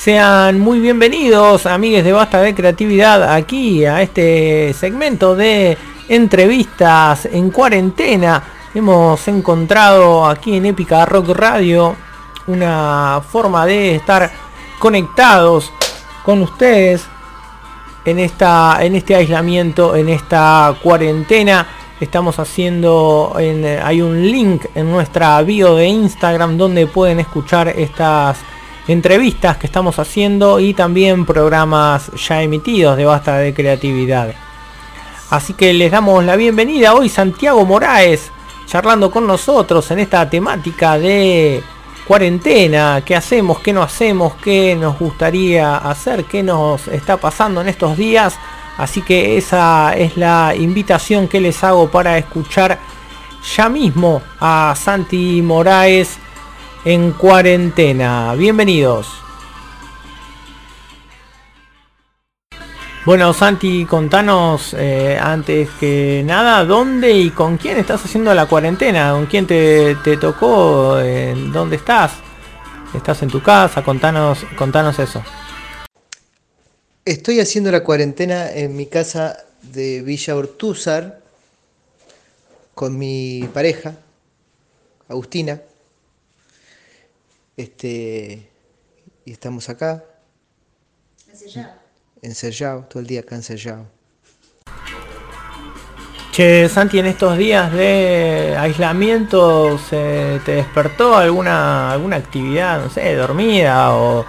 Sean muy bienvenidos, amigues de Basta de Creatividad, aquí a este segmento de entrevistas en cuarentena. Hemos encontrado aquí en Épica Rock Radio una forma de estar conectados con ustedes en esta en este aislamiento, en esta cuarentena. Estamos haciendo hay un link en nuestra bio de Instagram donde pueden escuchar estas entrevistas que estamos haciendo y también programas ya emitidos de Basta de Creatividad. Así que les damos la bienvenida hoy Santiago Moraes charlando con nosotros en esta temática de cuarentena, qué hacemos, qué no hacemos, qué nos gustaría hacer, qué nos está pasando en estos días. Así que esa es la invitación que les hago para escuchar ya mismo a Santi Moraes en cuarentena. Bienvenidos. Bueno, Santi, contanos eh, antes que nada, ¿dónde y con quién estás haciendo la cuarentena? ¿Con quién te, tocó? ¿Dónde estás? ¿Estás en tu casa? Contanos, contanos eso. Estoy haciendo la cuarentena en mi casa de Villa Ortúzar con mi pareja, Agustina. Este, y estamos acá. Ensayado. todo el día acá ensayado. Che, Santi, en estos días de aislamiento, ¿se ¿te despertó alguna, alguna actividad, no sé, dormida o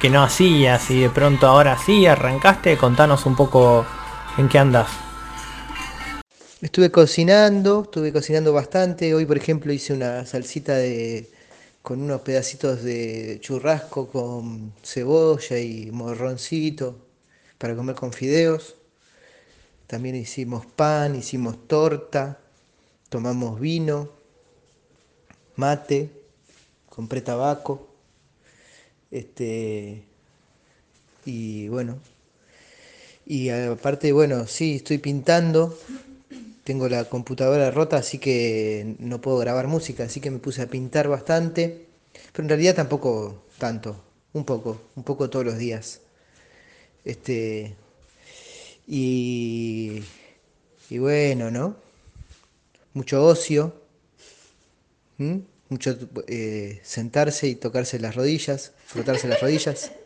que no hacías y de pronto ahora sí arrancaste? Contanos un poco en qué andas. Estuve cocinando, estuve cocinando bastante. Hoy, por ejemplo, hice una salsita de con unos pedacitos de churrasco con cebolla y morroncito para comer con fideos. También hicimos pan, hicimos torta, tomamos vino, mate, compré tabaco. Este y bueno, y aparte, bueno, sí, estoy pintando. Tengo la computadora rota, así que no puedo grabar música, así que me puse a pintar bastante. Pero en realidad tampoco tanto, un poco, un poco todos los días. Este, y, y bueno, ¿no? Mucho ocio, mucho eh, sentarse y tocarse las rodillas, frotarse las rodillas.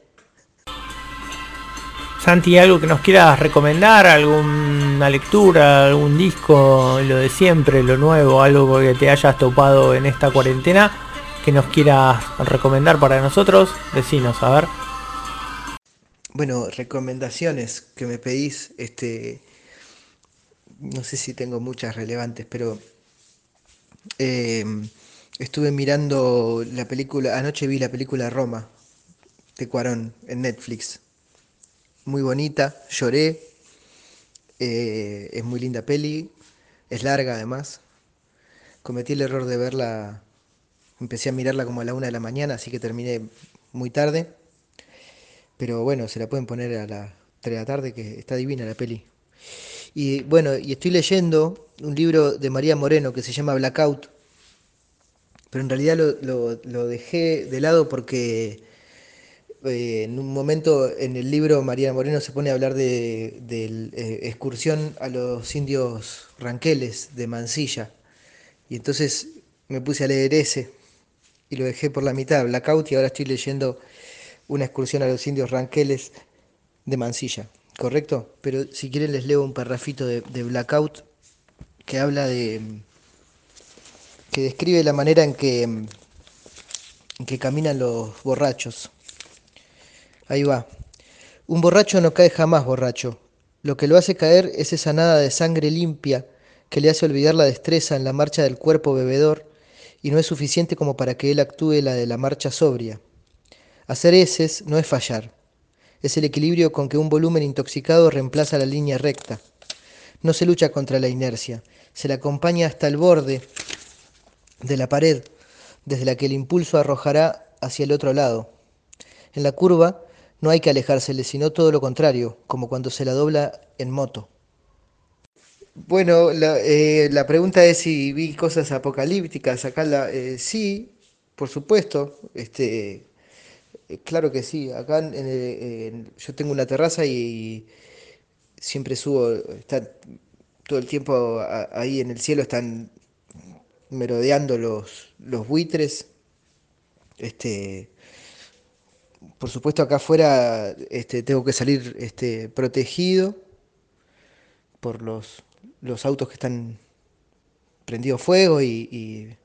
Santi, ¿algo que nos quieras recomendar? ¿Alguna lectura, algún disco, lo de siempre, lo nuevo, algo que te hayas topado en esta cuarentena que nos quieras recomendar para nosotros? Decinos, a ver. Bueno, recomendaciones que me pedís, este, no sé si tengo muchas relevantes, pero eh, estuve mirando la película, anoche vi la película Roma de Cuarón en Netflix muy bonita, lloré, eh, es muy linda peli, es larga además. Cometí el error de verla, empecé a mirarla como a la una de la mañana, así que terminé muy tarde. Pero bueno, se la pueden poner a las 3 de la tarde, que está divina la peli. Y bueno, y estoy leyendo un libro de María Moreno que se llama Blackout, pero en realidad lo, dejé de lado porque eh, en un momento en el libro María Moreno se pone a hablar de, eh, excursión a los indios ranqueles de Mansilla. Y entonces me puse a leer ese y lo dejé por la mitad, Blackout, y ahora estoy leyendo una excursión a los indios ranqueles de Mansilla, ¿correcto? Pero si quieren les leo un parrafito de, Blackout que habla de... que describe la manera en que, en que caminan los borrachos. Ahí va. Un borracho no cae jamás borracho. Lo que lo hace caer es esa nada de sangre limpia que le hace olvidar la destreza en la marcha del cuerpo bebedor y no es suficiente como para que él actúe la de la marcha sobria. Hacer heces no es fallar. Es el equilibrio con que un volumen intoxicado reemplaza la línea recta. No se lucha contra la inercia, se la acompaña hasta el borde de la pared, desde la que el impulso arrojará hacia el otro lado. En la curva no hay que alejársele, sino todo lo contrario, como cuando se la dobla en moto. Bueno, la, eh, pregunta es si vi cosas apocalípticas. Acá la, eh, sí, por supuesto. Este, Eh, claro que sí, acá en- yo tengo una terraza y siempre subo, está todo el tiempo ahí en el cielo están merodeando los, los buitres. Este, por supuesto acá afuera este, tengo que salir este, protegido por los, los autos que están prendidos fuego y,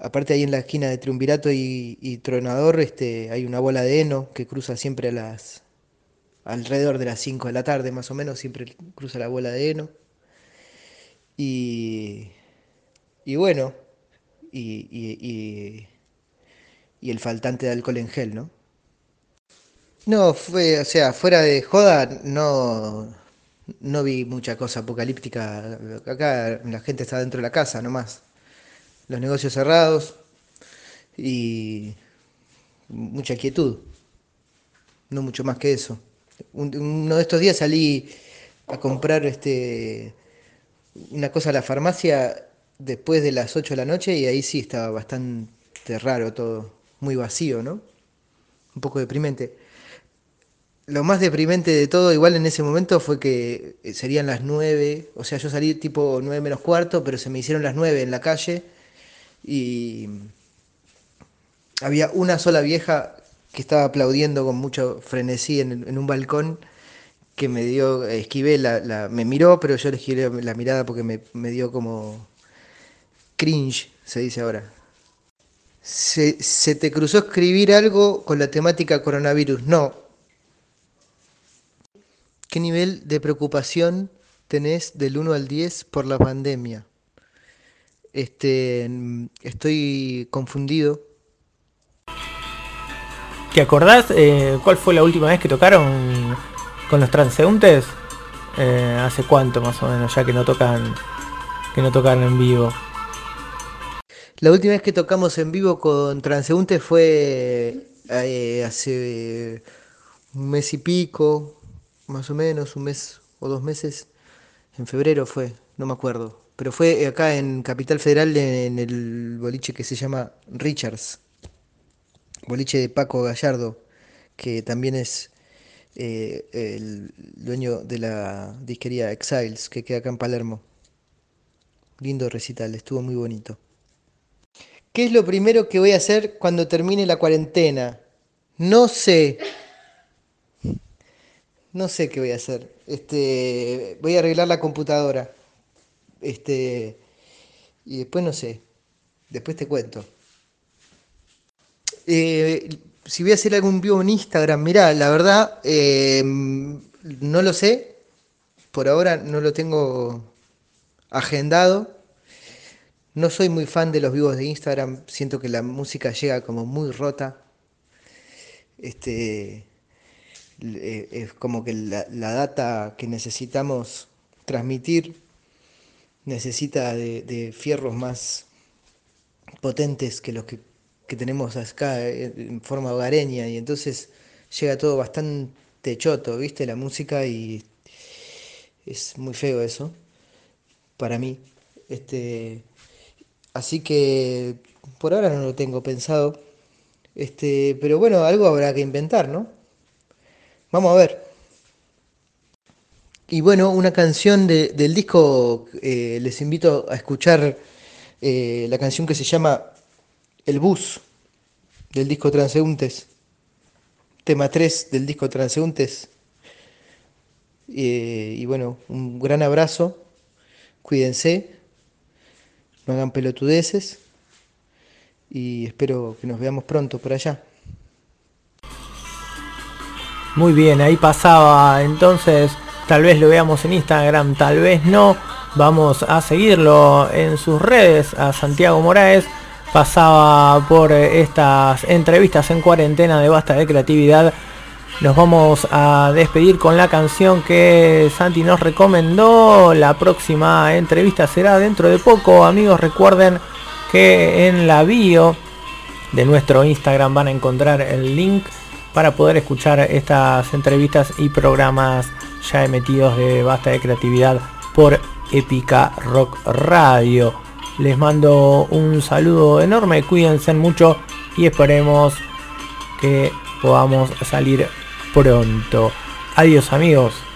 aparte ahí en la esquina de Triunvirato y, y Tronador este, hay una bola de heno que cruza siempre a las alrededor de las 5 de la tarde más o menos, siempre cruza la bola de heno. Y, y bueno, y- y- y el faltante de alcohol en gel, ¿no? No, fue, o sea, fuera de joda, no, no vi mucha cosa apocalíptica. Acá la gente está dentro de la casa nomás. Los negocios cerrados y mucha quietud. No mucho más que eso. Un- uno de estos días salí a comprar este, una cosa a la farmacia después de las 8 de la noche y ahí sí estaba bastante raro todo. Muy vacío, ¿no? Un poco deprimente. Lo más deprimente de todo, igual en ese momento, fue que eh, serían las 9, o sea, yo salí tipo 9 menos cuarto, pero se me hicieron las 9 en la calle y había una sola vieja que estaba aplaudiendo con mucho frenesí en, en un balcón que me dio, esquivé, la, la- me miró, pero yo le esquivé la mirada porque me, me dio como cringe, se dice ahora. Se, ¿Se te cruzó escribir algo con la temática coronavirus? No, ¿Qué nivel de preocupación tenés del uno al 10 por la pandemia? Este, mm, estoy confundido. ¿Te acordás eh, cuál fue la última vez que tocaron con los transeúntes? Eh, ¿Hace cuánto más o menos ya que no tocan que no tocan en vivo? La última vez que tocamos en vivo con Transeúnte fue eh, hace un mes y pico, más o menos, un mes o dos meses. En febrero fue, no me acuerdo. Pero fue acá en Capital Federal en el boliche que se llama Richards. Boliche de Paco Gallardo, que también es eh, el dueño de la disquería Exiles, que queda acá en Palermo. Lindo recital, estuvo muy bonito. ¿Qué es lo primero que voy a hacer cuando termine la cuarentena? No sé. No sé qué voy a hacer. Este, voy a arreglar la computadora. Este, y después no sé. Después te cuento. Eh, si voy a hacer algún vivo en Instagram, mirá, la verdad, eh, no lo sé. Por ahora no lo tengo agendado. No soy muy fan de los vivos de Instagram. Siento que la música llega como muy rota. Este, eh, es como que la, data que necesitamos transmitir necesita de, de fierros más potentes que los que, que tenemos acá eh, en forma hogareña y entonces llega todo bastante choto, ¿viste? La música y es muy feo eso para mí. Este, así que por ahora no lo tengo pensado. Este, pero bueno, algo habrá que inventar, ¿no? Vamos a ver. Y bueno, una canción de- del disco, eh, les invito a escuchar eh, la canción que se llama El Bus, del disco Transeúntes, tema 3 del disco Transeúntes. Eh, y bueno, un gran abrazo, cuídense, no hagan pelotudeces y espero que nos veamos pronto por allá. Muy bien, ahí pasaba entonces, tal vez lo veamos en Instagram, tal vez no. Vamos a seguirlo en sus redes a Santiago Moraes. Pasaba por eh, estas entrevistas en cuarentena de Basta de Creatividad. Nos vamos a despedir con la canción que Santi nos recomendó. La próxima entrevista será dentro de poco. Amigos, recuerden que en la bio de nuestro Instagram van a encontrar el link para poder escuchar estas entrevistas y programas ya emitidos de Basta de Creatividad por Épica Rock Radio. Les mando un saludo enorme, cuídense mucho y esperemos que podamos salir pronto. Adiós amigos.